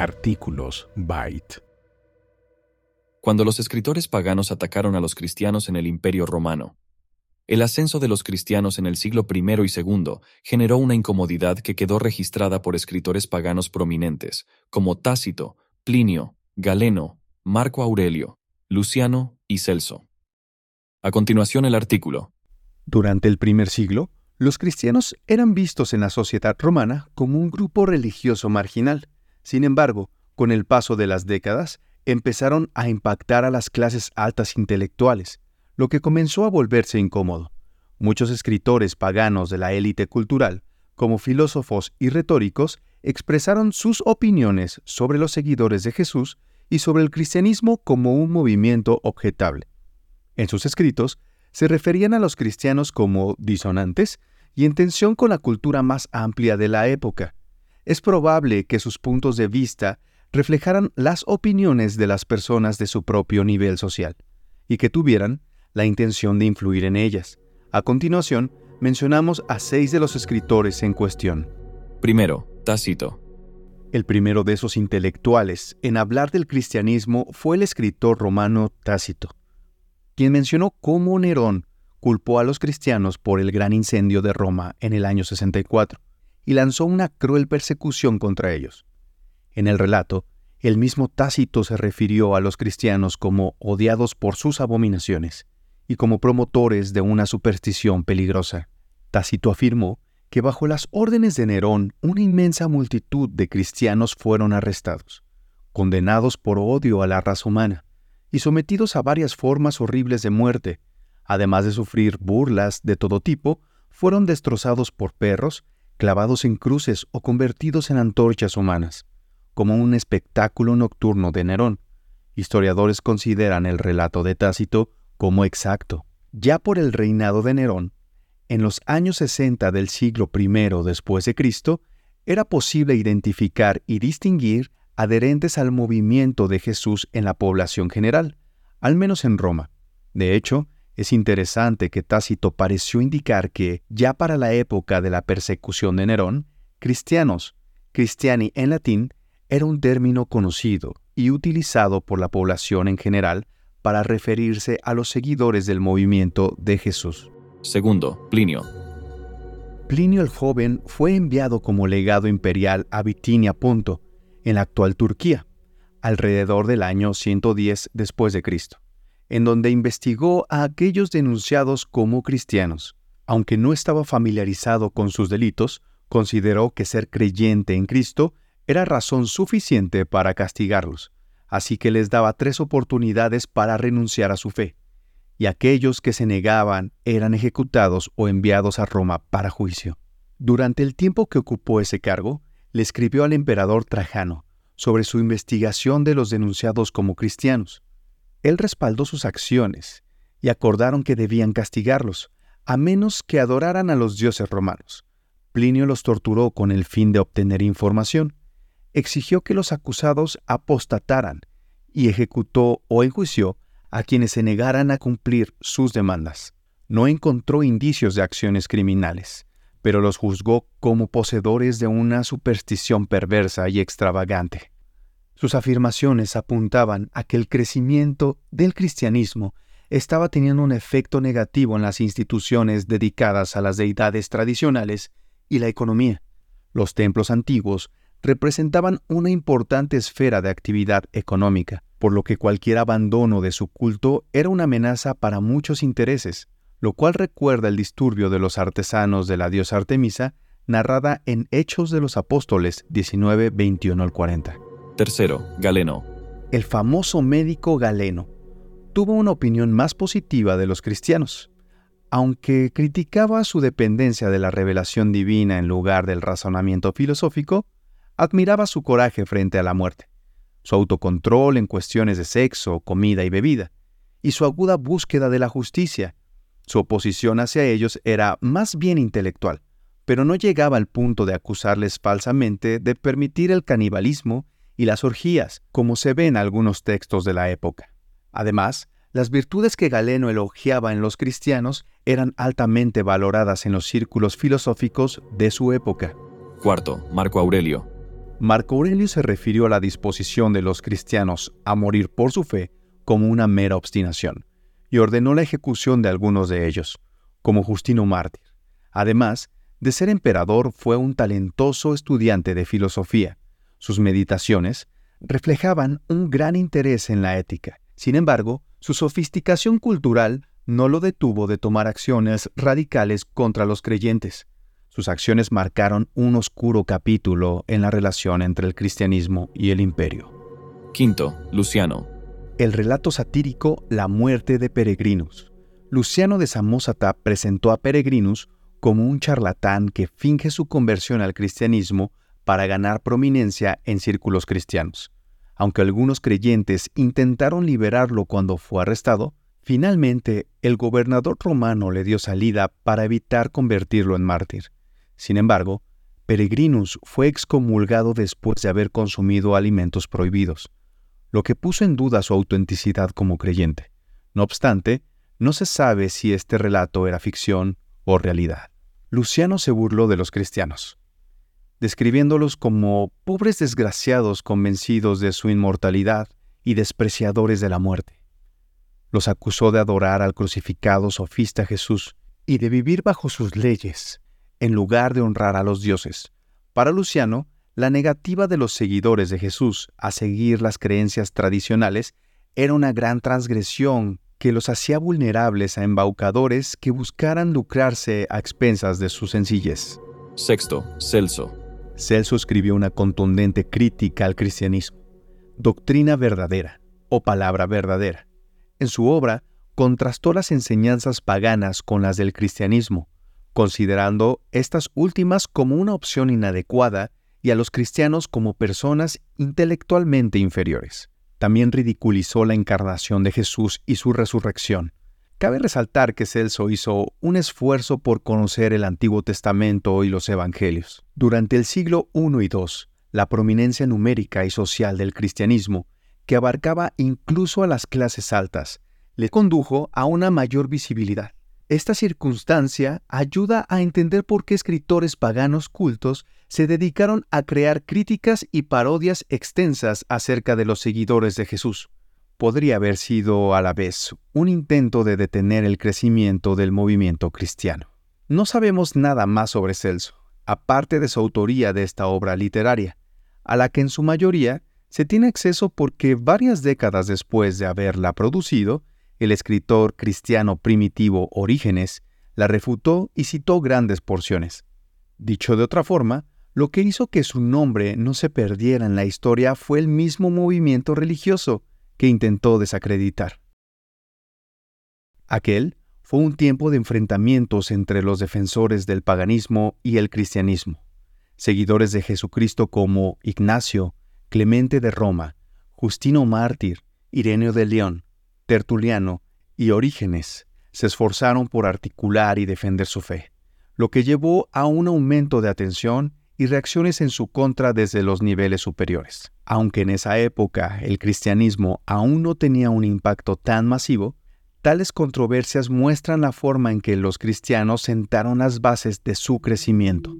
Artículos Byte. Cuando los escritores paganos atacaron a los cristianos en el Imperio Romano, el ascenso de los cristianos en el siglo I y II generó una incomodidad que quedó registrada por escritores paganos prominentes, como Tácito, Plinio, Galeno, Marco Aurelio, Luciano y Celso. A continuación el artículo. Durante el primer siglo, los cristianos eran vistos en la sociedad romana como un grupo religioso marginal. Sin embargo, con el paso de las décadas, empezaron a impactar a las clases altas intelectuales, lo que comenzó a volverse incómodo. Muchos escritores paganos de la élite cultural, como filósofos y retóricos, expresaron sus opiniones sobre los seguidores de Jesús y sobre el cristianismo como un movimiento objetable. En sus escritos, se referían a los cristianos como disonantes y en tensión con la cultura más amplia de la época. Es probable que sus puntos de vista reflejaran las opiniones de las personas de su propio nivel social y que tuvieran la intención de influir en ellas. A continuación, mencionamos a seis de los escritores en cuestión. Primero, Tácito. El primero de esos intelectuales en hablar del cristianismo fue el escritor romano Tácito, quien mencionó cómo Nerón culpó a los cristianos por el gran incendio de Roma en el año 64 y lanzó una cruel persecución contra ellos. En el relato, el mismo Tácito se refirió a los cristianos como odiados por sus abominaciones y como promotores de una superstición peligrosa. Tácito afirmó que bajo las órdenes de Nerón una inmensa multitud de cristianos fueron arrestados, condenados por odio a la raza humana y sometidos a varias formas horribles de muerte, además de sufrir burlas de todo tipo, fueron destrozados por perros, clavados en cruces o convertidos en antorchas humanas, como un espectáculo nocturno de Nerón. Historiadores consideran el relato de Tácito como exacto. Ya por el reinado de Nerón, en los años 60 del siglo I después de Cristo, era posible identificar y distinguir adherentes al movimiento de Jesús en la población general, al menos en Roma. De hecho, es interesante que Tácito pareció indicar que, ya para la época de la persecución de Nerón, cristianos, cristiani en latín, era un término conocido y utilizado por la población en general para referirse a los seguidores del movimiento de Jesús. Segundo, Plinio. Plinio el joven fue enviado como legado imperial a Bitinia Ponto, en la actual Turquía, alrededor del año 110 después de Cristo, en donde investigó a aquellos denunciados como cristianos. Aunque no estaba familiarizado con sus delitos, consideró que ser creyente en Cristo era razón suficiente para castigarlos así que les daba tres oportunidades para renunciar a su fe, y aquellos que se negaban eran ejecutados o enviados a Roma para juicio. Durante el tiempo que ocupó ese cargo, le escribió al emperador Trajano sobre su investigación de los denunciados como cristianos. Él respaldó sus acciones y acordaron que debían castigarlos, a menos que adoraran a los dioses romanos. Plinio los torturó con el fin de obtener información exigió que los acusados apostataran y ejecutó o enjuició a quienes se negaran a cumplir sus demandas. No encontró indicios de acciones criminales, pero los juzgó como poseedores de una superstición perversa y extravagante. Sus afirmaciones apuntaban a que el crecimiento del cristianismo estaba teniendo un efecto negativo en las instituciones dedicadas a las deidades tradicionales y la economía. Los templos antiguos representaban una importante esfera de actividad económica, por lo que cualquier abandono de su culto era una amenaza para muchos intereses, lo cual recuerda el disturbio de los artesanos de la diosa Artemisa, narrada en Hechos de los Apóstoles 19, 21 al 40. Tercero, Galeno. El famoso médico Galeno tuvo una opinión más positiva de los cristianos. Aunque criticaba su dependencia de la revelación divina en lugar del razonamiento filosófico, admiraba su coraje frente a la muerte, su autocontrol en cuestiones de sexo, comida y bebida, y su aguda búsqueda de la justicia. Su oposición hacia ellos era más bien intelectual, pero no llegaba al punto de acusarles falsamente de permitir el canibalismo y las orgías, como se ve en algunos textos de la época. Además, las virtudes que Galeno elogiaba en los cristianos eran altamente valoradas en los círculos filosóficos de su época. Cuarto, Marco Aurelio. Marco Aurelio se refirió a la disposición de los cristianos a morir por su fe como una mera obstinación, y ordenó la ejecución de algunos de ellos, como Justino Mártir. Además, de ser emperador, fue un talentoso estudiante de filosofía. Sus meditaciones reflejaban un gran interés en la ética. Sin embargo, su sofisticación cultural no lo detuvo de tomar acciones radicales contra los creyentes. Sus acciones marcaron un oscuro capítulo en la relación entre el cristianismo y el imperio. Quinto, Luciano. El relato satírico La muerte de Peregrinus. Luciano de Samosata presentó a Peregrinus como un charlatán que finge su conversión al cristianismo para ganar prominencia en círculos cristianos. Aunque algunos creyentes intentaron liberarlo cuando fue arrestado, finalmente el gobernador romano le dio salida para evitar convertirlo en mártir. Sin embargo, Peregrinus fue excomulgado después de haber consumido alimentos prohibidos, lo que puso en duda su autenticidad como creyente. No obstante, no se sabe si este relato era ficción o realidad. Luciano se burló de los cristianos describiéndolos como pobres desgraciados convencidos de su inmortalidad y despreciadores de la muerte. Los acusó de adorar al crucificado sofista Jesús y de vivir bajo sus leyes, en lugar de honrar a los dioses. Para Luciano, la negativa de los seguidores de Jesús a seguir las creencias tradicionales era una gran transgresión que los hacía vulnerables a embaucadores que buscaran lucrarse a expensas de su sencillez. Sexto, Celso. Celso escribió una contundente crítica al cristianismo, doctrina verdadera o palabra verdadera. En su obra contrastó las enseñanzas paganas con las del cristianismo, considerando estas últimas como una opción inadecuada y a los cristianos como personas intelectualmente inferiores. También ridiculizó la encarnación de Jesús y su resurrección, Cabe resaltar que Celso hizo un esfuerzo por conocer el Antiguo Testamento y los Evangelios. Durante el siglo I y II, la prominencia numérica y social del cristianismo, que abarcaba incluso a las clases altas, le condujo a una mayor visibilidad. Esta circunstancia ayuda a entender por qué escritores paganos cultos se dedicaron a crear críticas y parodias extensas acerca de los seguidores de Jesús podría haber sido a la vez un intento de detener el crecimiento del movimiento cristiano. No sabemos nada más sobre Celso, aparte de su autoría de esta obra literaria, a la que en su mayoría se tiene acceso porque varias décadas después de haberla producido, el escritor cristiano primitivo Orígenes la refutó y citó grandes porciones. Dicho de otra forma, lo que hizo que su nombre no se perdiera en la historia fue el mismo movimiento religioso, que intentó desacreditar. Aquel fue un tiempo de enfrentamientos entre los defensores del paganismo y el cristianismo. Seguidores de Jesucristo como Ignacio, Clemente de Roma, Justino Mártir, Ireneo de León, Tertuliano y Orígenes se esforzaron por articular y defender su fe, lo que llevó a un aumento de atención y reacciones en su contra desde los niveles superiores. Aunque en esa época el cristianismo aún no tenía un impacto tan masivo, tales controversias muestran la forma en que los cristianos sentaron las bases de su crecimiento.